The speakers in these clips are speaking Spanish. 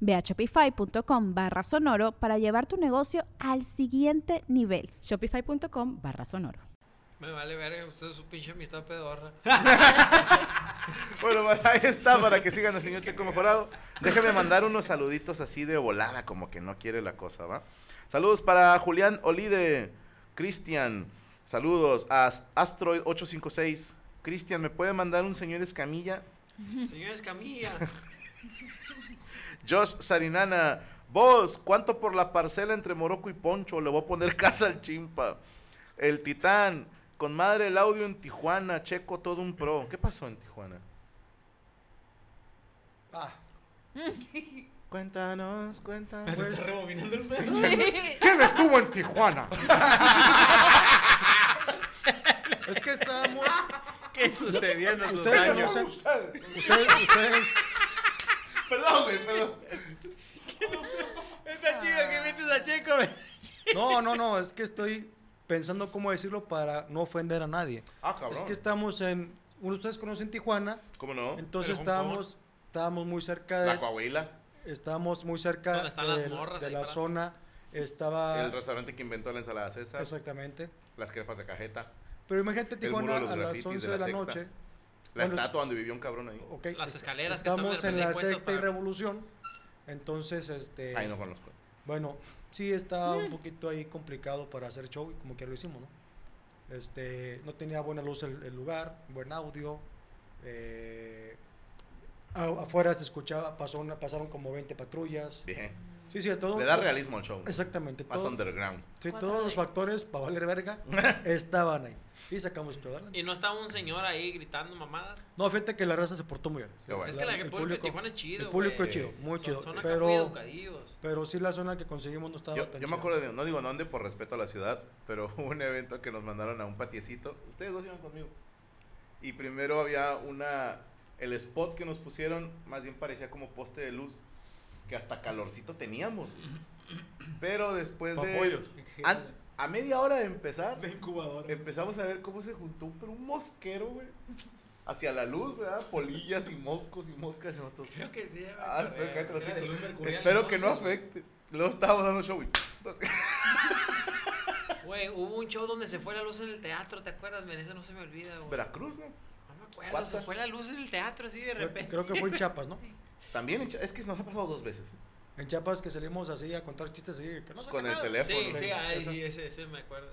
Ve a shopify.com barra sonoro para llevar tu negocio al siguiente nivel. Shopify.com barra sonoro. Me vale verga, usted es su pinche amistad pedorra. Bueno, ahí está para que sigan al señor Checo Mejorado. Déjeme mandar unos saluditos así de volada, como que no quiere la cosa, ¿va? Saludos para Julián Olide, Cristian. Saludos a Astroid856. Cristian, ¿me puede mandar un señor Escamilla? Señor Escamilla. Josh Sarinana. Vos, ¿cuánto por la parcela entre Morocco y Poncho? Le voy a poner casa al chimpa. El Titán. Con madre el audio en Tijuana. Checo todo un pro. ¿Qué pasó en Tijuana? Ah, Cuéntanos, cuéntanos. Rebobinando el pedo. ¿Quién estuvo en Tijuana? es que estábamos. ¿Qué sucedió en Ustedes años? conocen. Ustedes, ustedes. Perdón, güey, perdón. Está chido que metes a Checo, güey. No, no, no, es que estoy pensando cómo decirlo para no ofender a nadie. Ah, cabrón. Es que estamos en. Uno de ustedes conocen Tijuana, ¿Cómo no? entonces estábamos, estábamos muy cerca La de. Coahuila. Estábamos muy cerca ¿Dónde están las del- morras de ahí la zona. Estaba. El restaurante que inventó la ensalada César. Exactamente. Las crepas de cajeta. Pero imagínate Tijuana de a las grafitis 11 de de la la, Sexta. noche. La Bueno, estatua donde vivió un cabrón ahí. ok, Las es- escaleras Estamos en la sexta y para- revolución. Entonces, este. Ahí no conozco. Bueno, sí está Mm. un poquito ahí complicado para hacer show, y como que lo hicimos, ¿no? Este, no tenía buena luz el, el lugar, buen audio. eh, afuera se escuchaba, pasó una, pasaron como 20 patrullas. Bien. Sí, sí, todo. Le da realismo al show. Exactamente. Más todo- underground. sí, todos los factores para valer verga estaban ahí. Y sacamos esto adelante. Y no estaba un señor ahí gritando mamadas. No, fíjate que la raza se portó muy bien. Qué bueno. Es que la- el público de Tijuana es chido, El público es chido, muy Son- chido. Pero, pero sí la zona que conseguimos no estaba Yo, tan yo me acuerdo de, no digo dónde por respeto a la ciudad, pero hubo un evento que nos mandaron a un patiecito. Ustedes dos iban conmigo. Y primero había una, el spot que nos pusieron, más bien parecía como poste de luz, que hasta calorcito teníamos. Pero después de... An- a media hora de empezar, De incubadora. empezamos a ver cómo se juntó un, pero un mosquero, güey. Hacia la luz, ¿verdad? Polillas y moscos y moscas y nosotros. Creo que sí. Ah, hocico. luz mercurial, Espero que no afecte. Luego estábamos dando show, güey. Güey, hubo un show donde se fue la luz en el teatro, ¿te acuerdas? Men? Eso no se me olvida, güey. Veracruz, ¿no? No me acuerdo, se fue la luz en el teatro así de repente. Creo que fue en Chiapas, ¿no? También, en Chi- es que nos ha pasado dos veces. En Chiapas que salimos así a contar chistes así, que no se Con el nada. Sí, teléfono. sí, ahí, Esa. sí, ese, ese me acuerdo.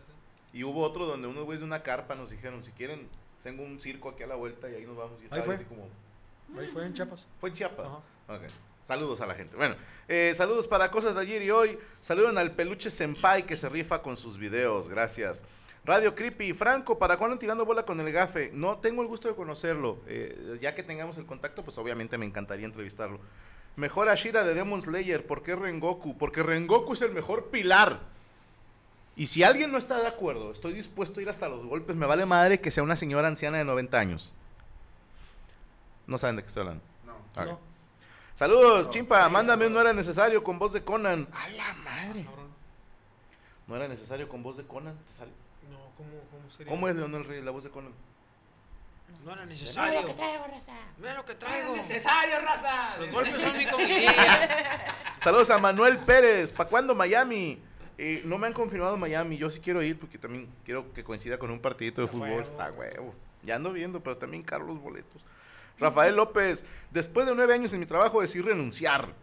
Y hubo otro donde unos güeyes de una carpa nos dijeron, si quieren, tengo un circo aquí a la vuelta y ahí nos vamos. Y estaba fue. así como, Ahí fue en Chiapas. fue en Chiapas. Ajá. Ok. Saludos a la gente. Bueno, eh, saludos para cosas de ayer y hoy. Saluden al peluche Senpai que se rifa con sus videos. Gracias. Radio Creepy. Franco, ¿para cuándo tirando bola con el gafe? No tengo el gusto de conocerlo. Eh, ya que tengamos el contacto, pues obviamente me encantaría entrevistarlo. Mejor Ashira de Demon Slayer. ¿Por qué Rengoku? Porque Rengoku es el mejor pilar. Y si alguien no está de acuerdo, estoy dispuesto a ir hasta los golpes. Me vale madre que sea una señora anciana de 90 años. No saben de qué estoy hablando. No. Ok. Saludos, chimpa. Mándame un no era necesario con voz de Conan. A la madre. No era necesario con voz de Conan. Te sale. No, ¿cómo, cómo sería? ¿Cómo es Leonel Reyes la voz de Conan? No era necesario. Mira lo que traigo, raza. Mira lo que traigo. necesario, raza! Los golpes son mi comidilla. Saludos a Manuel Pérez. ¿Para cuándo Miami? Eh, no me han confirmado Miami. Yo sí quiero ir porque también quiero que coincida con un partidito de fútbol. huevo. A huevo. Ya ando viendo, pero también caro los boletos. Rafael López. Después de nueve años en mi trabajo decidí renunciar.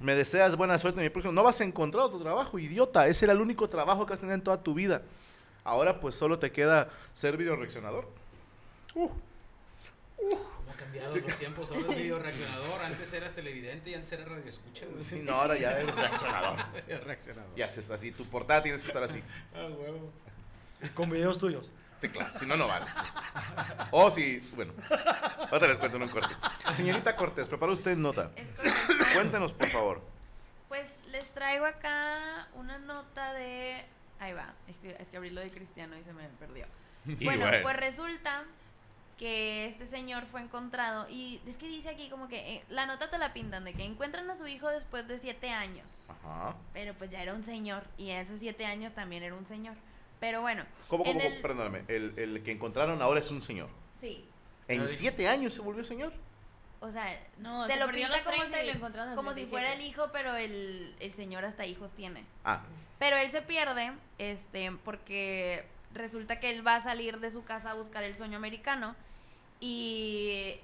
Me deseas buena suerte en mi próximo. No vas a encontrar otro trabajo, idiota. Ese era el único trabajo que vas a tener en toda tu vida. Ahora pues solo te queda ser video reaccionador. Uh, ¿Cómo han cambiado los tiempos? Ahora es video reaccionador. Antes eras televidente y antes eras radio escucha. sí, no, ahora ya eres reaccionador. reaccionador. Y haces así, tu portada tienes que estar así. Ah, huevo. Con videos tuyos. Sí, claro, si no, no vale. O si, bueno, ahora les cuento en un corte. Señorita Cortés, ¿prepara usted nota? Cuéntenos, por favor. Pues les traigo acá una nota de. Ahí va, es que, es que abrí lo de Cristiano y se me perdió. Y Bueno, bueno. pues resulta que este señor fue encontrado y es que dice aquí como que eh, la nota te la pintan de que encuentran a su hijo después de siete años, Ajá. pero pues ya era un señor y hace siete años también era un señor. Pero bueno, ¿Cómo, cómo, el- perdóname? El, el que encontraron ahora es un señor. sí, ¿En Ay. siete años se volvió señor? o sea, No, te se lo a pinta como 30 y si, lo encontraron a los como si 37. fuera el hijo, pero el, el señor hasta hijos tiene. Ah, Pero él se pierde, este, porque resulta que él va a salir de su casa a buscar el sueño americano y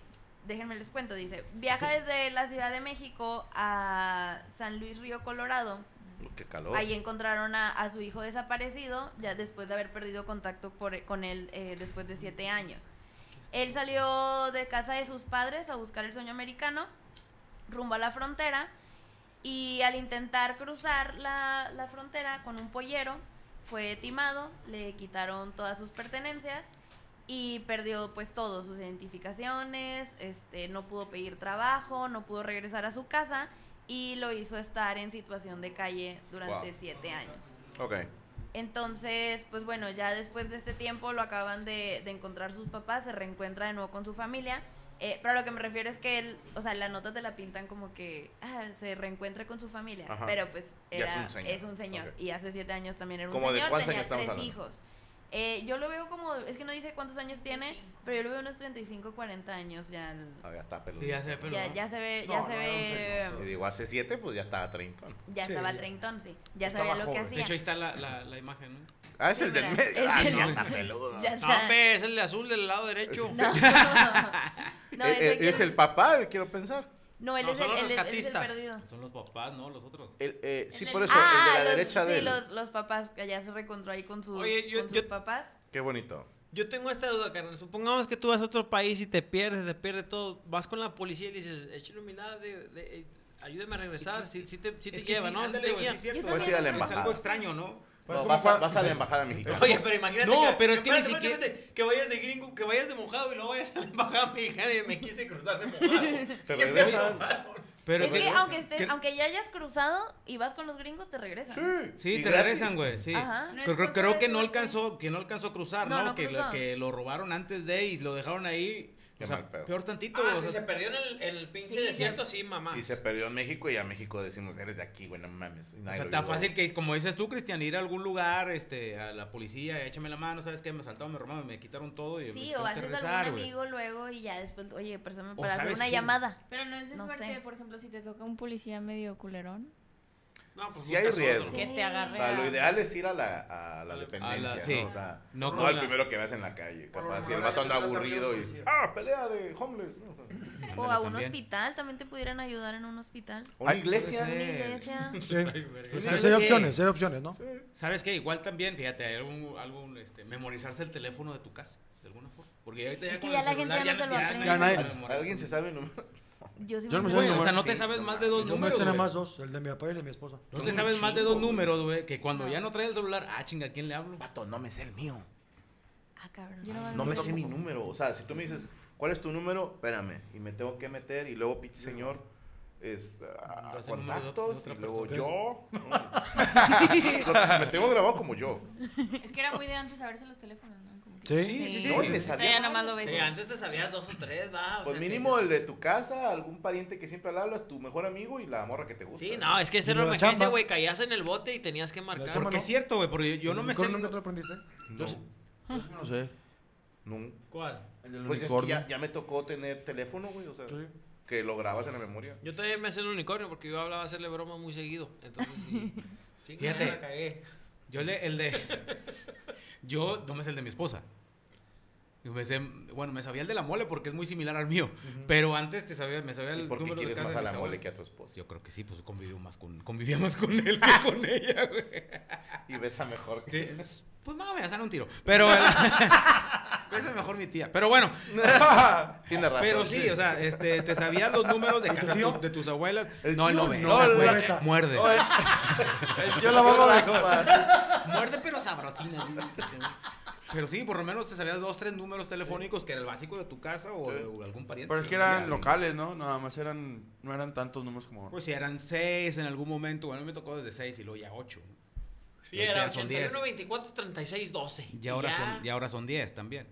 déjenme les cuento, dice, viaja desde la Ciudad de México a San Luis Río Colorado. qué calor. Ahí encontraron a, a su hijo desaparecido, ya después de haber perdido contacto por- con él eh, después de siete años. Él salió de casa de sus padres a buscar el sueño americano, rumbo a la frontera, y al intentar cruzar la, la frontera con un pollero, fue timado, le quitaron todas sus pertenencias y perdió pues todo, sus identificaciones, este, no pudo pedir trabajo, no pudo regresar a su casa y lo hizo estar en situación de calle durante Wow. siete años. Ok. Entonces, pues bueno, ya después de este tiempo lo acaban de, de encontrar sus papás, se reencuentra de nuevo con su familia. Eh, pero a lo que me refiero es que él, o sea, la nota te la pintan como que ah, se reencuentra con su familia. Ajá. Pero pues Ya es era, un señor. es un señor. Y hace siete años también era un ¿Cómo de señor, cuántos tenía años estamos tres hablando? hijos. Eh, yo lo veo como, es que no dice cuántos años tiene, pero yo lo veo unos 35, 40 años ya. Ah, ya está peludo. Sí, ya se ve peludo. ya, ya se ve, ya no, se era ve, señor. Y digo, hace siete, pues ya estaba treintón. ya Sí, estaba treintón, sí. Ya Estaba sabía lo que hacía. De hecho, ahí está la, la, la imagen, ¿no? Ah, es Sí, el del medio. Ah, el- ya está peludo. Ya No, es el de azul del lado derecho. No, Eh, eh, es el papá, quiero pensar. No, él No, es son el, los él es- es el perdido. Son los papás, ¿no? Los otros. El, eh, sí, El por eso, el de la Ah, los- derecha de sí, él. los, los papás que ya se reencontró ahí con sus, Oye, yo- con sus yo- papás. Qué bonito. Yo tengo esta duda, carnal. Supongamos que tú vas a otro país y te pierdes, te pierde todo. Vas con la policía y le dices, échale de, de- eh, ayúdame a regresar. Si te, sí te Es que lleva, sí, ¿no? Sí ándale, te guía. sí es cierto. Yo Puedes ir a la Es embajada. algo extraño, ¿no? Pues, No, ¿cómo vas, a, fue? vas a la embajada mexicana. Oye, pero imagínate No, que, pero es que ni espérate, siquiera- imagínate que vayas de gringo, que vayas de mojado y luego vayas a la embajada mexicana y me quise cruzar de mojado. Te regresan. Pero es que regresa. aunque, estés, Que- aunque ya hayas cruzado y vas con los gringos, te regresan. Sí. Sí, te gratis. regresan, güey, sí. Ajá. No es Creo, creo- que no alcanzó, que no alcanzó a cruzar, No, ¿no? no que, lo, que lo robaron antes de y lo dejaron ahí. Qué o sea, mal pedo. peor tantito. Ah, o si sea, se perdió en el, en el pinche Sí, desierto, sí, mamá. Y se perdió en México y a México decimos, eres de aquí, güey, no mames. O sea, tan fácil que, como dices tú, Cristian, ir a algún lugar, este, a la policía, échame la mano, ¿sabes qué? Me asaltaron, me robaron, me quitaron todo y me Sí, tengo o haces regresar, algún güey. amigo luego y ya después, oye, préstame O para hacer ¿sabes una qué? llamada. Pero no es de No suerte, sé. por ejemplo, si te toca un policía medio culerón. No, pues Sí hay riesgo. Que te agarre O sea, lo ideal es ir a la, a la A la- dependencia, sí. ¿no? O sea, No al la- primero que veas en la calle. Capaz, si el vato anda aburrido y... ¡Ah, pelea de homeless! ¿no? O sea, O Ándale, a un también. hospital, también te pudieran ayudar en un hospital. Una iglesia. Una iglesia. Sí. Pues, ¿Sabes hay opciones, hay opciones, ¿no? ¿Sabes qué? Igual también, fíjate, hay algún, algún este, memorizarse el teléfono de tu casa, de alguna forma. Porque ahorita ya Es que con ya el la gente ya no se lo aprende. ¿Alguien se sabe el número? Yo sí Yo no me me sé. sé o sea, no te sabes más de dos Yo me números, sé nada güey. más dos, el de mi papá y el de mi esposa. No te sabes más de dos números, güey, que cuando No. ya no trae el celular, ah, chinga, ¿a quién le hablo? Vato, no me sé el mío. Ah, cabrón. Yo no No me sé mi número. O sea, si tú me dices, ¿cuál es tu número? Espérame. Y me tengo que meter y luego, pinche señor, es ah, de contactos y luego yo. Me tengo grabado como yo. Es que era muy de antes saberse los teléfonos, ¿no? Sí, Sí, sí, sí. No, y me Ahorita sabía ya nomás lo varios, ves. Sí, antes te sabías dos o tres, va. o Pues sea, que- mínimo el de tu casa, algún pariente que siempre le hablas, tu mejor amigo y la morra que te gusta. Sí, no, es que esa Y era la emergencia, chamba. güey. Caías en el bote y tenías que marcar. chamba Porque no. es cierto, güey, porque yo, no me sé... ¿Nunca te lo aprendiste? No, No sé. no. ¿Cuál? El del Pues es que unicornio. ya, ya me tocó tener teléfono, güey, o sea, Sí. que lo grabas en la memoria. Yo también me sé el unicornio porque yo hablaba hacerle broma muy seguido. Entonces, sí. sí Fíjate. me la cagué. Yo le, el de... yo no me sé el de mi esposa. Me sé- bueno, me sabía el de la mole porque es muy similar al mío. Pero antes te sabía, me sabía ¿Y el por qué número de quieres casa más de a la mole que a tu esposa? Yo creo que sí, pues convivió más con, convivía más con él que con ella, güey. Y besa mejor que... Pues más me dan un tiro. Pero el- esa es mejor mi tía. Pero bueno, Tiene razón. pero sí, o sea, este, te sabías los números de ¿Y tu casa tu- de tus abuelas. El no, no besa, no, güey. besa. Muerde. Yo la vamos a. Muerde pero sabrosina. sí. Pero sí, por lo menos te sabías dos, tres números telefónicos que era el básico de tu casa o de o algún pariente. Pero es que eran locales, ¿no? Nada más eran, no eran tantos números como ahora. Pues si eran seis en algún momento. Bueno, a mí me tocó desde seis y luego ya ocho. Sí, Y era ya son 81, 10. 24, 36, 12. Y ahora, ya. Son, y ahora son diez también.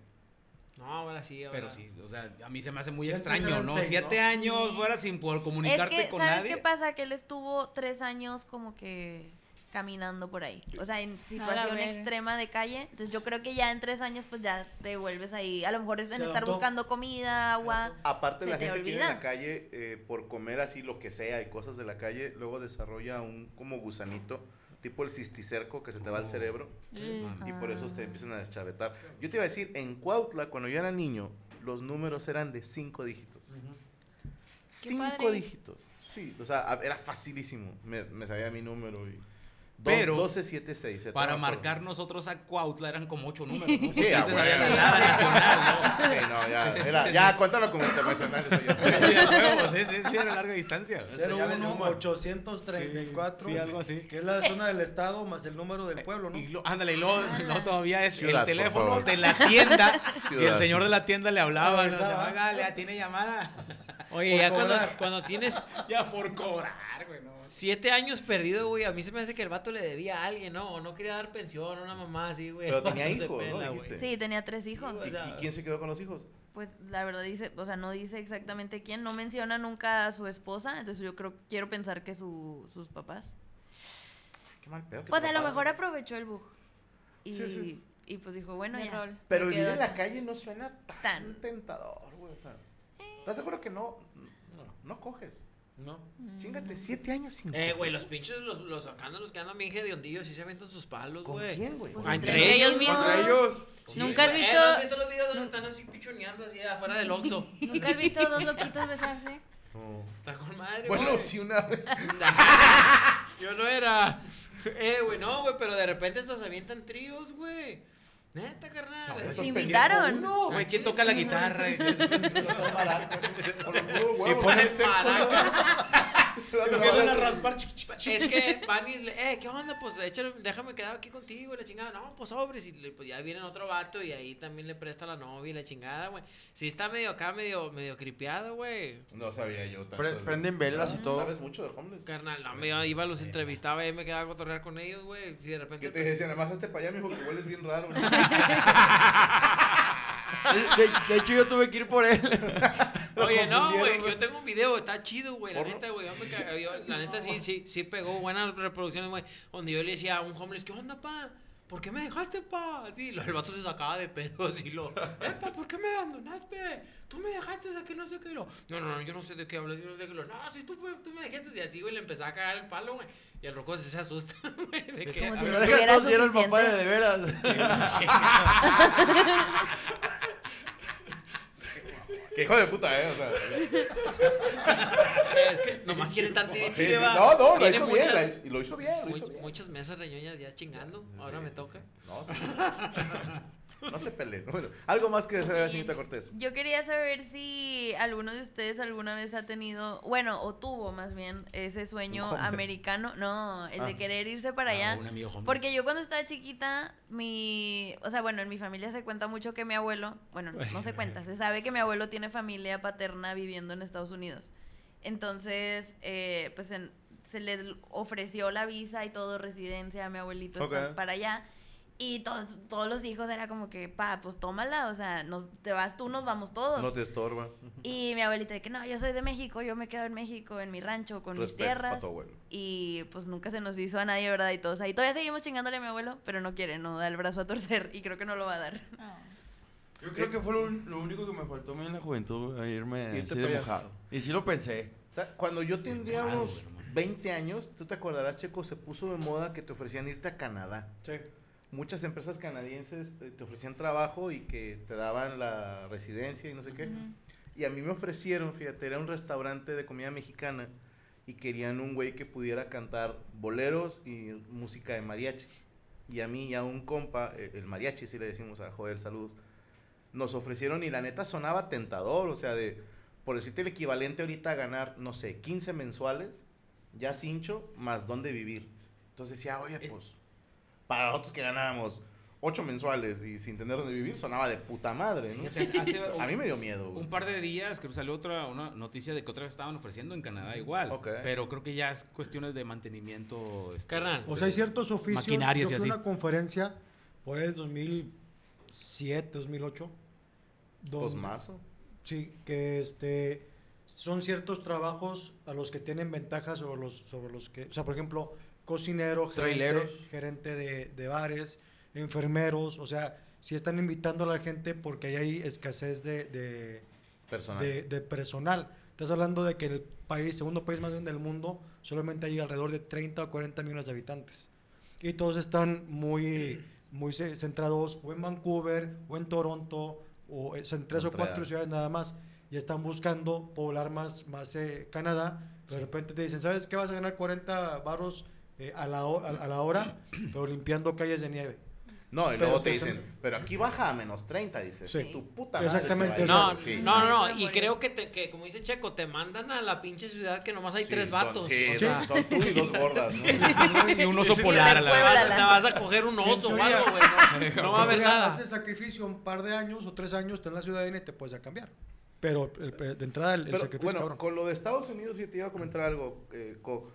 No, ahora sí, ahora. Pero sí, o sea, a mí se me hace muy Sí, extraño, ¿no? seis, Siete ¿no? años Sí. fuera sin poder Es comunicarte que, con ¿sabes nadie. qué pasa? Que él estuvo tres años como que caminando por ahí. O sea, en situación extrema de calle. Entonces yo creo que ya en tres años pues ya te vuelves ahí. A lo mejor es en Se estar buscando comida, agua. Aparte la te gente que vive en la calle eh, por comer así lo que sea y cosas de la calle, luego desarrolla un como gusanito, tipo el cisticerco que se te va al cerebro y por eso te Ah. empiezan a deschavetar. Yo te iba a decir, en Cuautla cuando yo era niño, los números eran de cinco dígitos. Cinco padre. dígitos. Sí, o sea, era facilísimo. Me, me sabía mi número y Pero, 1276. Para marcar nosotros a Cuautla eran como ocho números, ¿no? Sí, Porque a antes huevo. había la nada nacional, Sí, no, ya, era, ya, cuéntame como internacional eso ya. ¿no? Sí, sí, sí, era larga distancia. 01 834 Sí, sí, algo así. Que es la zona del estado más el número del pueblo, ¿no? Y lo- ándale, y luego no, todavía es Ciudad, el teléfono de la tienda y el Ciudad. señor de la tienda le hablaba, ¿no? Le tiene llamada. Oye, Por ya cuando, cuando tienes Ya por cobrar, güey, no. Siete años perdido, güey, a mí se me hace que el vato le debía a alguien, ¿no? O no quería dar pensión a una mamá así, güey. Pero tenía hijos, ¿no? pela. Dijiste. Sí, tenía tres hijos. Sí, ¿Y, y quién se quedó con los hijos? Pues la verdad dice, o sea, no dice exactamente quién, no menciona nunca a su esposa, entonces yo creo, quiero pensar que su, sus papás. Qué mal pedo. que Pues a lo mejor aprovechó el bug. Y, Sí, sí. y pues dijo, bueno, ya. rol. Pero vivir en la calle no suena tan, Tan. tentador, güey. O sea, ¿estás seguro que no, no, no coges? No. Chingate, siete años sin Eh, güey, los pinches, los, los escándalos que andan bien hediondillos sí se aventan sus palos, ¿Con güey. quién, güey? Pues Ah, entre, entre ellos ellos, mismos. Contra ellos. Sí, ¿Nunca has güey. visto- Eh, ¿no has visto los videos donde están así pichoneando así afuera del Oxxo? ¿Nunca has visto dos loquitos besarse? No. Está con madre, Bueno, güey. sí, una vez. Yo no era. Eh, güey, no, güey, pero de repente estos se avientan tríos, güey. Neta, carnal. No, ¿Te invitaron? No, Güey, ¿quién toca la guitarra? Y ponen Se empiezan a raspar. Es que van y le, eh, ¿qué onda? Pues échale, déjame quedar aquí contigo y la chingada. No, pues sobres. Y le- pues ya viene otro vato y ahí también le presta la novia y la chingada, güey. Sí, está medio acá, medio, medio cripiado, güey. No sabía yo tanto. Pre- prenden velas y todo. ¿Sabes mucho de homeless? Carnal, no, me iba, los entrevistaba y me quedaba a cotorrear con ellos, güey. Si de repente. ¿Qué te decían? Además, hazte para allá, mijo, que hueles bien raro. De, de hecho, yo tuve que ir por él. Oye, no, güey, yo tengo un video, está chido, güey, la neta, güey, la neta sí, sí, sí pegó buenas reproducciones, güey, donde yo le decía a un homeless, ¿qué onda, pa? ¿Por qué me dejaste, pa? Así, el vato se sacaba de pedo, así, lo, eh, pa, ¿por qué me abandonaste? Tú me dejaste, a que no sé qué, lo, no, no, no, yo no sé de qué hablas, yo no sé de qué, lo, no, si tú, tú me dejaste, y así, güey, le empezaba a cagar el palo, güey, y el roco se, se asusta, güey, de que, Como a si ver, Deja era el papá de, de veras. Qué hijo de puta, eh. O sea, es que nomás quiere estar tiri, sí, sí. No, no, lo hizo bien. muchas- la hizo- y lo hizo bien, lo hizo Much- bien. muchas mesas reñoñas ya chingando, ahora me toca. No, sí. No se peleen. Bueno, algo más que desear, Bien. señorita Cortés. Yo quería saber si alguno de ustedes alguna vez ha tenido, bueno, o tuvo más bien ese sueño homeless. americano, no, el Ah. de querer irse para Ah, allá. un amigo. Porque yo cuando estaba chiquita, mi, o sea, bueno, en mi familia se cuenta mucho que mi abuelo, bueno, no se cuenta, se sabe que mi abuelo tiene familia paterna viviendo en Estados Unidos. Entonces, eh, pues en- se le ofreció la visa y todo, residencia a mi abuelito para allá. Y todos, todos los hijos era como que, pa, pues tómala, o sea, no, te vas tú, nos vamos todos. No te estorba. Y mi abuelita de que no, yo soy de México, yo me quedo en México, en mi rancho, con mis tierras. tu abuelo. Y pues nunca se nos hizo a nadie, ¿verdad? Y todos ahí. Todavía seguimos chingándole a mi abuelo, pero no quiere, no da el brazo a torcer y creo que no lo va a dar. Ah. Yo creo que fue lo, único que me faltó a mí en la juventud, a irme Irte así de mojado. Y sí lo pensé. O sea, cuando yo tendría unos hermano. 20 años, tú te acordarás, Checo, se puso de moda que te ofrecían irte a Canadá. Sí. Muchas empresas canadienses eh, te ofrecían trabajo y que te daban la residencia y no sé qué. Y a mí me ofrecieron, fíjate, era un restaurante de comida mexicana y querían un güey que pudiera cantar boleros y música de mariachi. Y a mí y a un compa, eh, el mariachi, si le decimos a Joel, saludos, nos ofrecieron y la neta sonaba tentador, o sea, de, por decirte el equivalente ahorita a ganar, no sé, 15 mensuales, ya cincho, más dónde vivir. Entonces decía, oye, pues, para nosotros que ganábamos 8 mensuales y sin tener dónde vivir, sonaba de puta madre, ¿no? Fíjate, hace A mí me dio miedo. Un par de días que salió otra una noticia de que otra vez estaban ofreciendo en Canadá igual. Pero creo que ya es cuestiones de mantenimiento. este, Carnal. O sea, hay ciertos oficios. Maquinarias yo y fui así. una conferencia por el 2007, 2008. donde- Posmazo. Sí, que este son ciertos trabajos a los que tienen ventajas sobre los, sobre los que, o sea, por ejemplo, cocinero, gerente, gerente de, de bares, enfermeros, o sea, si están invitando a la gente porque ahí hay escasez de, de, Personal. de- de personal. Estás hablando de que el país, segundo país más grande del mundo, solamente hay alrededor de 30 o 40 millones de habitantes. Y todos están muy, muy ce- centrados o en Vancouver o en Toronto o en tres o cuatro ciudades nada más. Y están buscando poblar más, más eh, Canadá. Pero de repente te dicen, ¿sabes qué? Vas a ganar 40 baros eh, a, la, ho- a, a la hora, pero limpiando calles de nieve. No, y Pero luego te pues dicen, también- pero aquí baja a menos 30, dices. Sí. Tu puta madre. Exactamente, se va a ir". No. Sí. no, no, no, Ay, y creo que, te, que, como dice Checo, te mandan a la pinche ciudad que nomás hay Sí, tres don- vatos. Sí, o sea, son tú y dos gordas, ¿no? y un oso polar a te, la vas, Puébla. te vas a coger un oso o algo, güey. No, no va a haber nada. Haces sacrificio un par de años o tres años, estás en la ciudadana y te puedes a cambiar. Pero el- el- de entrada el, el Pero, sacrificio, bueno, cabrón. con lo de Estados Unidos, yo te iba a comentar algo, eh, Co,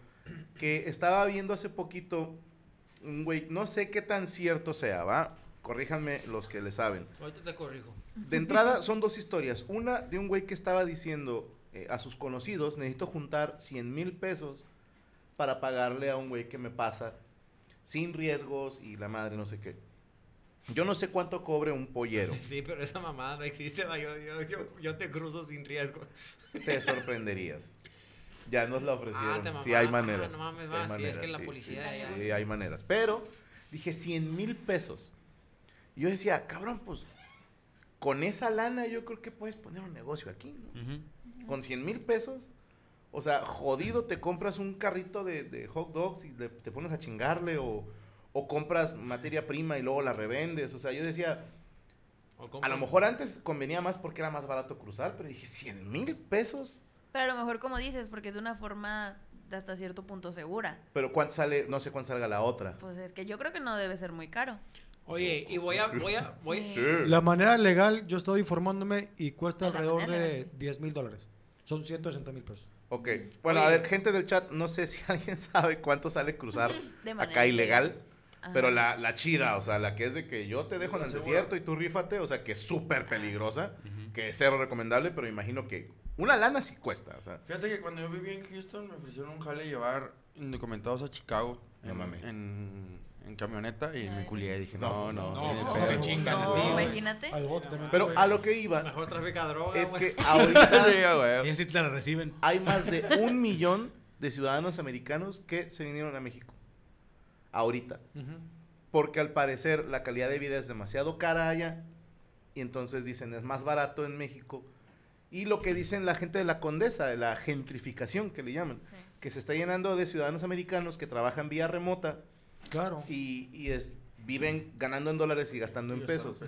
que estaba viendo hace poquito un güey, no sé qué tan cierto sea, ¿va? Corríjanme los que le saben. Ahorita te corrijo. De entrada son dos historias. Una de un güey que estaba diciendo eh, a sus conocidos, necesito juntar 100 mil pesos para pagarle a un güey que me pasa sin riesgos y la madre no sé qué. Yo no sé cuánto cobre un pollero. Sí, pero esa mamada no existe, va, yo, yo, yo, yo te cruzo sin riesgo. Te sorprenderías. Ya nos la Ah, ofrecieron. te sí hay Ah, maneras. no mames, sí va, hay sí, es que maneras, la policía sí, ya- sí, hay maneras. Pero dije 100 mil pesos. Y yo decía, cabrón, pues con esa lana yo creo que puedes poner un negocio aquí, ¿no? Ujú. Con 100 mil pesos. O sea, jodido, te compras un carrito de, de hot dogs y le- te pones a chingarle o, o compras materia prima y luego la revendes. O sea, yo decía, O a lo mejor antes convenía más porque era más barato cruzar, pero dije, 100 mil pesos. Pero a lo mejor, como dices, porque es de una forma de hasta cierto punto segura. Pero cuánto sale, no sé cuánto salga la otra. Pues es que yo creo que no debe ser muy caro. Oye, y voy a, voy a, voy, Sí. La manera legal, yo estoy informándome y cuesta la alrededor manera de legal, sí. 10 mil dólares. Son 160 mil pesos. Ok. Bueno, a ver, gente del chat, no sé si alguien sabe cuánto sale cruzar acá ilegal. Ajá. Pero la, la chida, o sea, la que es de que yo te dejo en el desierto y tú rífate, o sea, que es súper peligrosa, que es cero recomendable, pero imagino que una lana sí cuesta, o sea. Fíjate que cuando yo vivía en Houston me ofrecieron un jale llevar indocumentados a Chicago. No en, mames. En, en camioneta y me culié. Dije, No, no, no. no, ni de no, pedo". te chingan a No, ti, güey. imagínate. Al bote también. Pero a lo que iba mejor trafica droga, es que ahorita. Y así te la reciben. hay más de un millón de ciudadanos americanos que se vinieron a México. Ahorita. Porque al parecer la calidad de vida es demasiado cara allá. Y entonces dicen, es más barato en México. Y lo que dicen la gente de la condesa, de la gentrificación que le llaman, Sí. que se está llenando de ciudadanos americanos que trabajan vía remota Claro. y, y es, viven ganando en dólares y gastando en pesos.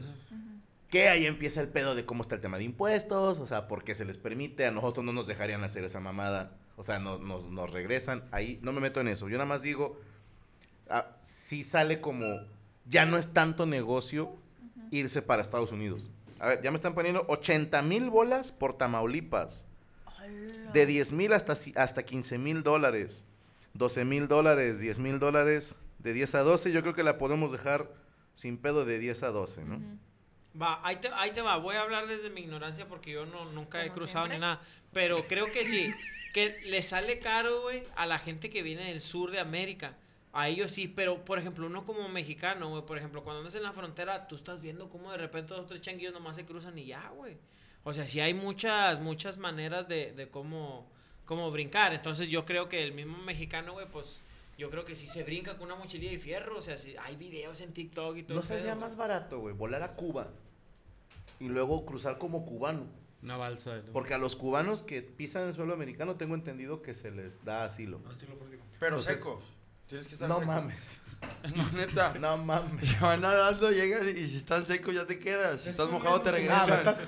Que ahí empieza el pedo de cómo está el tema de impuestos, o sea, por qué se les permite, a nosotros no nos dejarían hacer esa mamada, o sea, no- nos, nos regresan, ahí no me meto en eso, yo nada más digo, ah, si sale como, ya no es tanto negocio irse para Estados Unidos. A ver, ya me están poniendo 80 mil bolas por Tamaulipas, de 10 mil hasta, hasta 15 mil dólares, 12 mil dólares, 10 mil dólares, de 10 a 12, yo creo que la podemos dejar sin pedo de 10 a 12, ¿no? Ujú. Va, ahí te, ahí te va. Voy a hablar desde mi ignorancia porque yo no, nunca he cruzado siempre. ni nada. Pero creo que sí. Que le sale caro, güey, a la gente que viene del sur de América. A ellos sí, pero por ejemplo, uno como mexicano, güey, por ejemplo, cuando andas en la frontera, tú estás viendo cómo de repente dos o tres changuillos nomás se cruzan y ya, güey. O sea, sí hay muchas, muchas maneras de, de cómo, cómo brincar. Entonces yo creo que el mismo mexicano, güey, pues yo creo que si se brinca con una mochililla de fierro, o sea, si hay videos en TikTok y todo ¿No ese sería pedo. más barato, güey, volar a Cuba y luego cruzar como cubano? Una balsa. ¿no? Porque a los cubanos que pisan el suelo americano tengo entendido que se les da asilo. Así lo político. Pero Entonces- secos. Tienes que estar No seco. mames. No, neta. No mames. Se van nadando, llegan y si están secos ya te quedas. Si estás mojado te regresan. estás-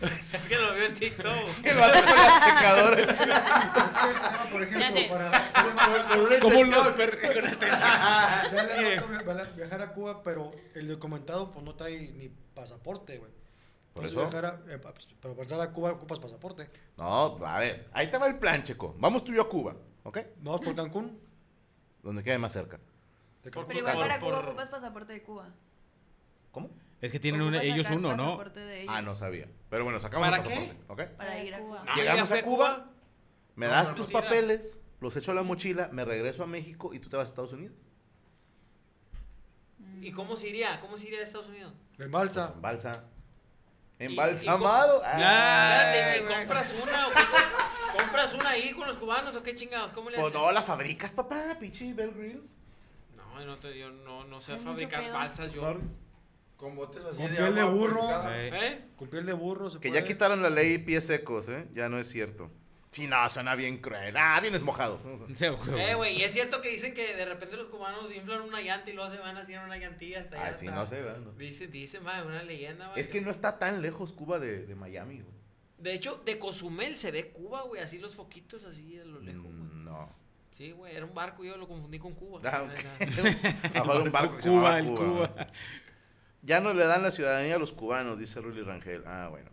Es que lo veo en TikTok. El vato con la secadora. Es que, ah, por ejemplo, sé. para Como los perros viajar a Cuba, pero el documentado pues no trae ni pasaporte, güey. Por eso. viajar a- eh, pues, pero para entrar a Cuba ocupas pasaporte. No, a ver, ahí te va el plan, checo. Vamos tú y yo a Cuba, ¿ok? Vamos por Cancún. Donde quede más cerca. de. Pero igual Por- para Cuba por- ocupas pasaporte de Cuba. ¿Cómo? Es que tienen una- ellos uno, ¿no? de Ah, no sabía. Pero bueno, sacamos ¿Para el qué? pasaporte, ¿ok? Para Para ir a Cuba. No, Llegamos ya a Cuba. Me das no, tus papeles, los echo a la mochila, me regreso a México y tú te vas a Estados Unidos. ¿Y cómo se iría? ¿Cómo se iría a Estados Unidos? En balsa. En balsa. Y- Embalsamado. y Ah, Espérate. ¿compras una o qué ¿Compras una ahí con los cubanos o qué chingados? ¿Cómo le Pues haces? no, la fabricas, papá, pinche Bell Grills. No, no te- yo no, no sé Hay mucho fabricar pedo. balsas yo. Con botes así Con de piel de agua burro. purificada. Eh, ¿Eh? Con piel de burro. se Que puede. ya quitaron la ley pies secos, ¿eh? Ya no es cierto. Sí, no, suena bien cruel. Ah, vienes mojado. sí, güey. Eh, güey, y es cierto que dicen que de repente los cubanos inflan una llanta y luego se van haciendo una llantilla hasta allá. Ay, sí, hasta- no sé, ¿verdad? No. Dice, dice, ma, una leyenda, ma, Es que no está tan lejos Cuba de, de Miami, güey. De hecho, de Cozumel se ve Cuba, güey, así los foquitos así a lo lejos, güey. Mm, No. Sí, güey, era un barco y yo lo confundí con Cuba. Ah, Era- ok. Abajo de un barco que se Cuba, llamaba el Cuba. Cuba. Ya no le dan la ciudadanía a los cubanos, dice Ruli Rangel. Ah, bueno.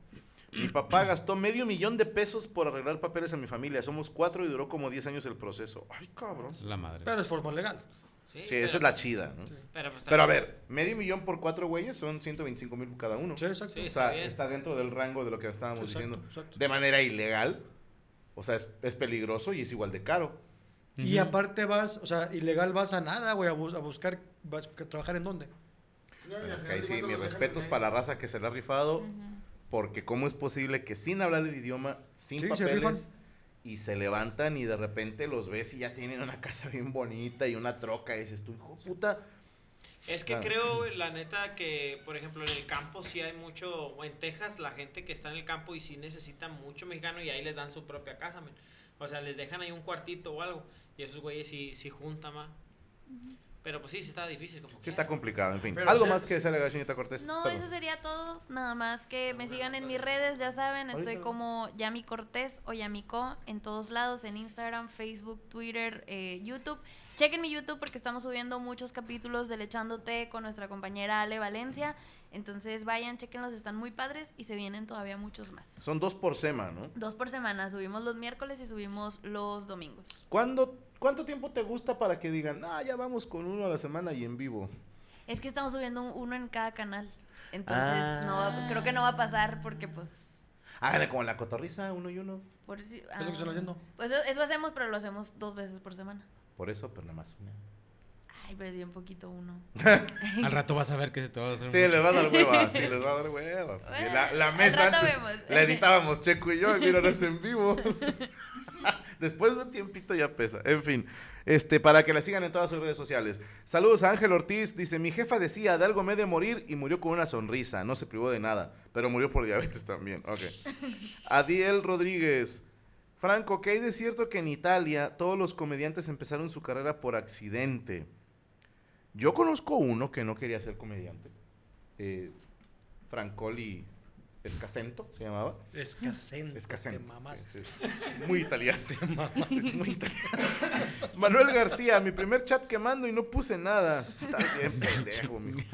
Mi papá gastó medio millón de pesos por arreglar papeles a mi familia. Somos cuatro y duró como 10 años el proceso. Ay, cabrón. La madre. Pero es forma legal. Sí, Sí, pero- esa es la chida, ¿no? Pero, pues, Pero a ver, medio millón por cuatro güeyes son 125 mil cada uno. Sí, exacto. Sí. O está sea, bien. está dentro del rango de lo que estábamos Exacto, diciendo. exacto. De manera ilegal. O sea, es, es peligroso y es igual de caro. Y aparte vas, o sea, ilegal vas a nada, güey, a, bus- a buscar, vas a trabajar en dónde. Bueno, es que ahí sí, mis respetos para la raza que se la ha rifado. Porque cómo es posible que sin hablar el idioma, sin Sí, se papeles, rifan. Y se levantan y de repente los ves y ya tienen una casa bien bonita y una troca y dices tú, hijo puta. Es que Ah. creo, la neta, que, por ejemplo, en el campo sí hay mucho, o en Texas, la gente que está en el campo y sí necesita mucho mexicano y ahí les dan su propia casa, men. O sea, les dejan ahí un cuartito o algo. Y esos güeyes sí, sí juntan más. Pero pues sí, sí está difícil. Como Sí está complicado, en fin. Pero Algo sí- más que decirle a la señorita Cortés. No, Perdón. eso sería todo. Nada más que me sigan en mis redes, ya saben. Estoy como Yami Cortés o Yamico en todos lados, en Instagram, Facebook, Twitter, eh, YouTube. Chequen mi YouTube porque estamos subiendo muchos capítulos de Lechándote con nuestra compañera Ale Valencia. Entonces vayan, chequenlos, están muy padres y se vienen todavía muchos más. Son dos por semana, ¿no? Dos por semana, subimos los miércoles y subimos los domingos. ¿Cuándo, ¿Cuánto tiempo te gusta para que digan, ah, ya vamos con uno a la semana y en vivo? Es que estamos subiendo un- uno en cada canal. Entonces, Ah. no va- creo que no va a pasar porque pues... Háganle como la cotorriza, uno y uno. Por si- ¿Qué es lo que están ah. haciendo? Pues eso, eso hacemos, pero lo hacemos dos veces por semana. Por eso, pero nada más una. Ay, perdí un poquito uno. Al rato vas a ver que se te va a hacer Sí, mucho. les va a dar hueva, sí, les va a dar hueva. Bueno, la, mesa rato antes vemos. la editábamos Checo y yo, y mira, ahora es en vivo. Después de un tiempito ya pesa. En fin, este, para que la sigan en todas sus redes sociales. Saludos a Ángel Ortiz, dice, mi jefa decía, de algo me he de morir y murió con una sonrisa, no se privó de nada, pero murió por diabetes también. Ok. Adiel Rodríguez. Franco, ¿qué hay de cierto que en Italia todos los comediantes empezaron su carrera por accidente? Yo conozco uno que no quería ser comediante. Eh, Francoli Escacento se llamaba. Escacento. Escacento. Te mamaste. sí, sí, es muy italiano. Es muy italiano. Manuel García, mi primer chat que mando y no puse nada. Está bien pendejo, mijo.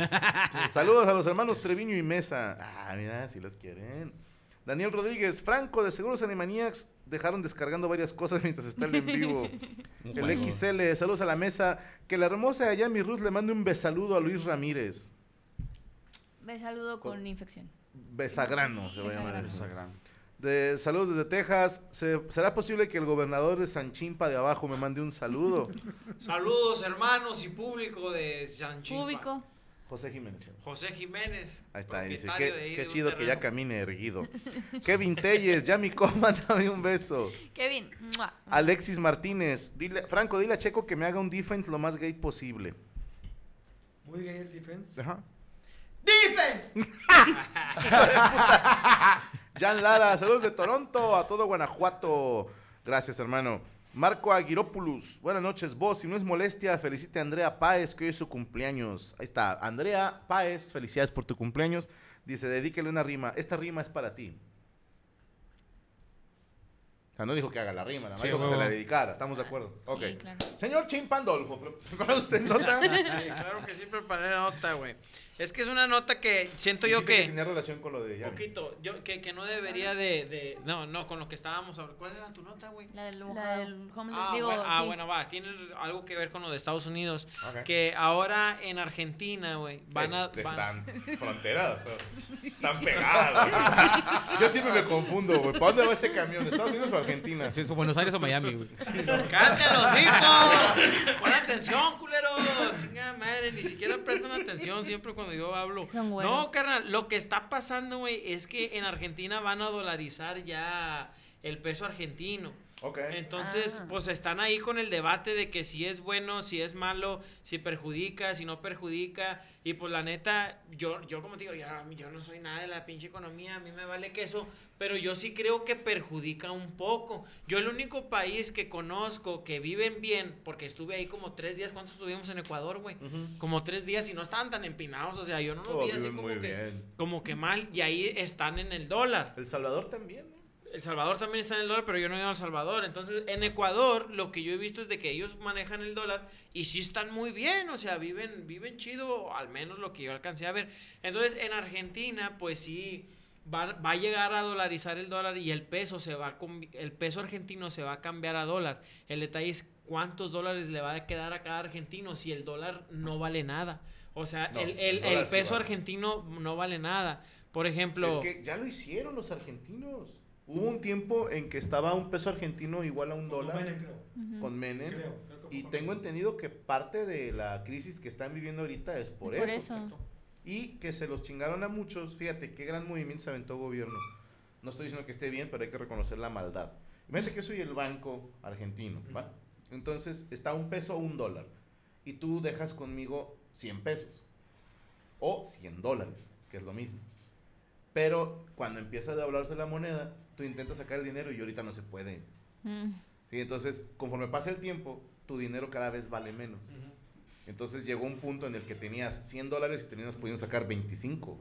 Saludos a los hermanos Treviño y Mesa. Ah, mira, si los quieren. Daniel Rodríguez, Franco, de Seguros Animaniacs, dejaron descargando varias cosas mientras está el en vivo. El. XL, saludos a la mesa. Que la hermosa Yami Ruth le mande un besaludo a Luis Ramírez. Me saludo Con- con infección. Besagrano se va a llamar. Besagrano. De, saludos desde Texas. Se- ¿Será posible que el gobernador de Sanchimpa de abajo me mande un saludo? Saludos, hermanos y público de Sanchimpa. Público. José Jiménez. José Jiménez. Ahí está, dice, qué, chido que ya camine erguido. Kevin Telles, Yami Coma, dame un beso. Kevin. ¡mua! Alexis Martínez, dile, Franco, dile a Checo que me haga un defense lo más gay posible. Muy gay el defense. Ajá. ¡Defense! Jan Lara, saludos de Toronto, a todo Guanajuato. Gracias, hermano. Marco Aguiropoulos, buenas noches. Vos, si no es molestia, felicite a Andrea Páez, que hoy es su cumpleaños. Ahí está, Andrea Páez, felicidades por tu cumpleaños. Dice, dedíquele una rima. Esta rima es para ti. O sea, no dijo que haga la rima, nada más Sí, dijo que se la dedicara. ¿Estamos de acuerdo? Ok. Sí, claro. Señor Chin Pandolfo, ¿prepara usted nota? Sí, claro que sí preparé la nota, güey. Es que es una nota que siento yo Dijiste que... tenía relación con lo de Yami. poquito, yo que, que no debería de, de... No, no, con lo que estábamos hablando. ¿Cuál era tu nota, güey? La del La del homeless. Ah, digo, bueno, ah, sí. bueno, va, tiene algo que ver con lo de Estados Unidos. Que ahora en Argentina, güey, van a... Van- Están fronteras, o sea, están pegadas. yo siempre me confundo, güey. ¿Para dónde va este camión? ¿Estados Unidos o Argentina? Sí, es Buenos Aires o Miami, güey. ¡Cállate los hijos! ¡Pon atención, culeros! Chinga madre, ni siquiera prestan atención siempre cuando yo hablo. Son. No, carnal, lo que está pasando, güey, es que en Argentina van a dolarizar ya el peso argentino. Ok. Entonces, Ah. pues están ahí con el debate de que si es bueno, si es malo, si perjudica, si no perjudica. Y pues la neta, yo, yo como te digo, yo, yo no soy nada de la pinche economía, a mí me vale queso, pero yo sí creo que perjudica un poco. Yo el único país que conozco que viven bien, porque estuve ahí como tres días, ¿cuántos estuvimos en Ecuador, güey? Como tres días y no estaban tan empinados, o sea, yo no los Oh, vi así viven como muy que, bien. como que mal, y ahí están en el dólar. El Salvador también, ¿no? El Salvador también está en el dólar, pero yo no he ido a El Salvador. Entonces, en Ecuador, lo que yo he visto es de que ellos manejan el dólar y sí están muy bien, o sea, viven, viven chido, al menos lo que yo alcancé a ver. Entonces, en Argentina, pues sí, va, va a llegar a dolarizar el dólar y el peso se va el peso argentino se va a cambiar a dólar. El detalle es cuántos dólares le va a quedar a cada argentino si el dólar no vale nada. O sea, No, el, el el- sí peso vale. argentino no vale nada. Por ejemplo... Es que ya lo hicieron los argentinos. Hubo un tiempo en que estaba un peso argentino igual a un Con dólar Menem, creo. con Menem. Creo, creo que Y fue tengo con- entendido que parte de la crisis que están viviendo ahorita es por, Por eso. eso. Y que se los chingaron a muchos. Fíjate qué gran movimiento se aventó gobierno. No estoy diciendo que esté bien, pero hay que reconocer la maldad. Imagínate que soy el banco argentino, ¿va? Entonces está un peso o un dólar. Y tú dejas conmigo 100 pesos. O 100 dólares, que es lo mismo. Pero cuando empieza a devaluarse la moneda, tú intentas sacar el dinero y ahorita no se puede. Mm. ¿sí? Entonces, conforme pasa el tiempo, tu dinero cada vez vale menos. Entonces llegó un punto en el que tenías 100 dólares y tenías podido sacar 25.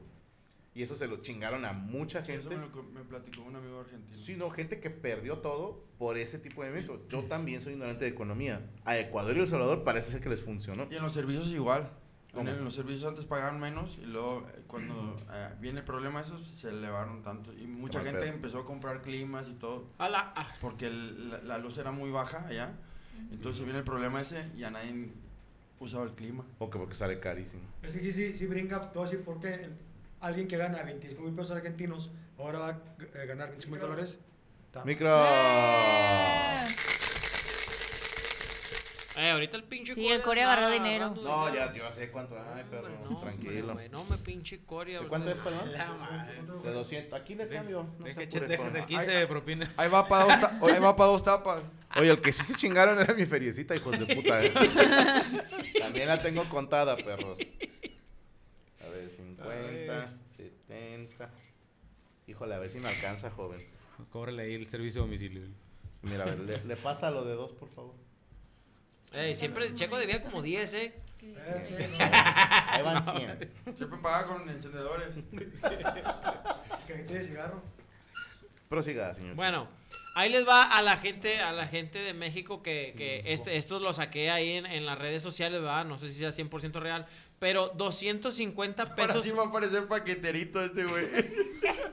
Y eso se lo chingaron a mucha Eso gente. me, lo co- me platicó un amigo argentino. Sí, no, gente que perdió todo por ese tipo de evento. Yo también soy ignorante de economía. A Ecuador y El Salvador parece ser que les funcionó. Y en los servicios igual. En, ¿Cómo? el- los servicios antes pagaban menos y luego eh, cuando eh, viene el problema esos se elevaron tanto. Y mucha gente pedo. empezó a comprar climas y todo a la- ah, porque el- la, la luz era muy baja allá. Entonces viene el problema ese y ya nadie usaba el clima. O que porque sale carísimo. Es que aquí sí, sí brinca, te voy a decir por qué alguien que gana 25 mil pesos argentinos ahora va a eh, ganar 25 mil dólares. Micro. Eh, ahorita el pinche Sí, el Corea agarró dinero. No, ya, yo sé cuánto. Ay, no, tranquilo. hombre, no me pinche Corea. ¿De cuánto es, perdón? La madre. De 200. Aquí le cambio. No se apure, del 15 de propina. Ahí va para dos, ta- ahí va pa' dos tapas. Oye, el que sí se chingaron era mi feriecita, hijos de puta, ¿eh? También la tengo contada, perros. A ver, 50, 70. Híjole, a ver si me alcanza, joven. Cóbrale ahí el servicio a domicilio. Mira, a ver, le, le pasa lo de dos, por favor. Ey, siempre Checo debía como 10, ¿eh? Eh, Ahí van 100. Siempre paga con encendedores. Cajetilla de cigarro. Prosiga, señor. Bueno, ahí les va a la gente, a la gente de México que, que este, estos lo saqué ahí en, en las redes sociales, ¿verdad? No sé si sea 100% real, pero 250 Ahora pesos. sí va a aparecer paqueterito este güey.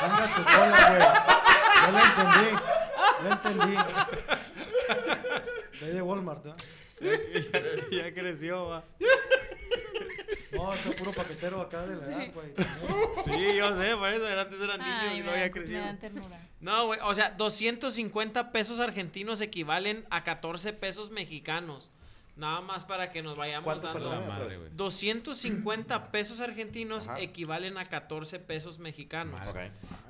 Anda tu cola, güey. Ya la entendí. Ya entendí. De ahí de Walmart, ¿no? ya creció, va. No, está puro paquetero acá de la edad, güey. Sí, yo sé, por eso antes era niño Ay, y no había dan- me crecido. dan ternura. No, güey, o sea, 250 pesos argentinos equivalen a 14 pesos mexicanos. Nada más para que nos vayamos ¿Cuánto, dando. perdón, madre, otra vez? güey. 250 pesos argentinos Ajá. equivalen a 14 pesos mexicanos.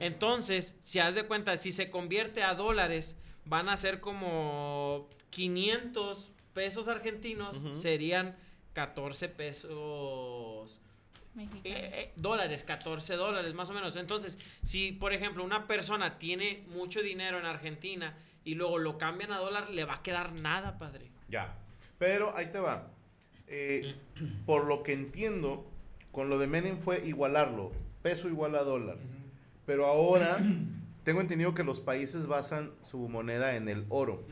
Entonces, si haz de cuenta, si se convierte a dólares, van a ser como 500 pesos argentinos, serían 14 pesos eh, eh, dólares, 14 dólares más o menos. Entonces, si por ejemplo una persona tiene mucho dinero en Argentina y luego lo cambian a dólar, le va a quedar nada, padre. Ya. Pero ahí te va. Eh, por lo que entiendo, con lo de Menem fue igualarlo. Peso igual a dólar. Pero ahora tengo entendido que los países basan su moneda en el oro.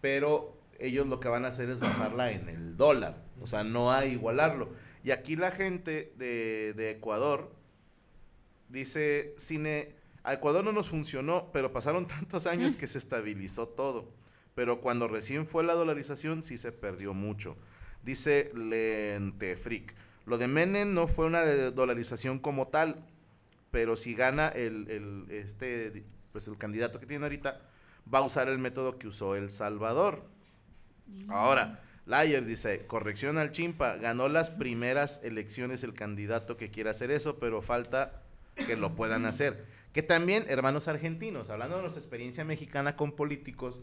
Pero ellos lo que van a hacer es basarla en el dólar. O sea, no hay igualarlo. Y aquí la gente de, de Ecuador dice, cine, a Ecuador no nos funcionó, pero pasaron tantos años que se estabilizó todo. Pero cuando recién fue la dolarización sí se perdió mucho. Dice Lentefric. Lo de Menem no fue una de- dolarización como tal, pero si gana el, el- este, pues el candidato que tiene ahorita, va a usar el método que usó El Salvador. Ahora, Layer dice, corrección al chimpa, ganó las primeras elecciones el candidato que quiere hacer eso, pero falta que lo puedan hacer. Que también, hermanos argentinos, hablando de nuestra experiencia mexicana con políticos,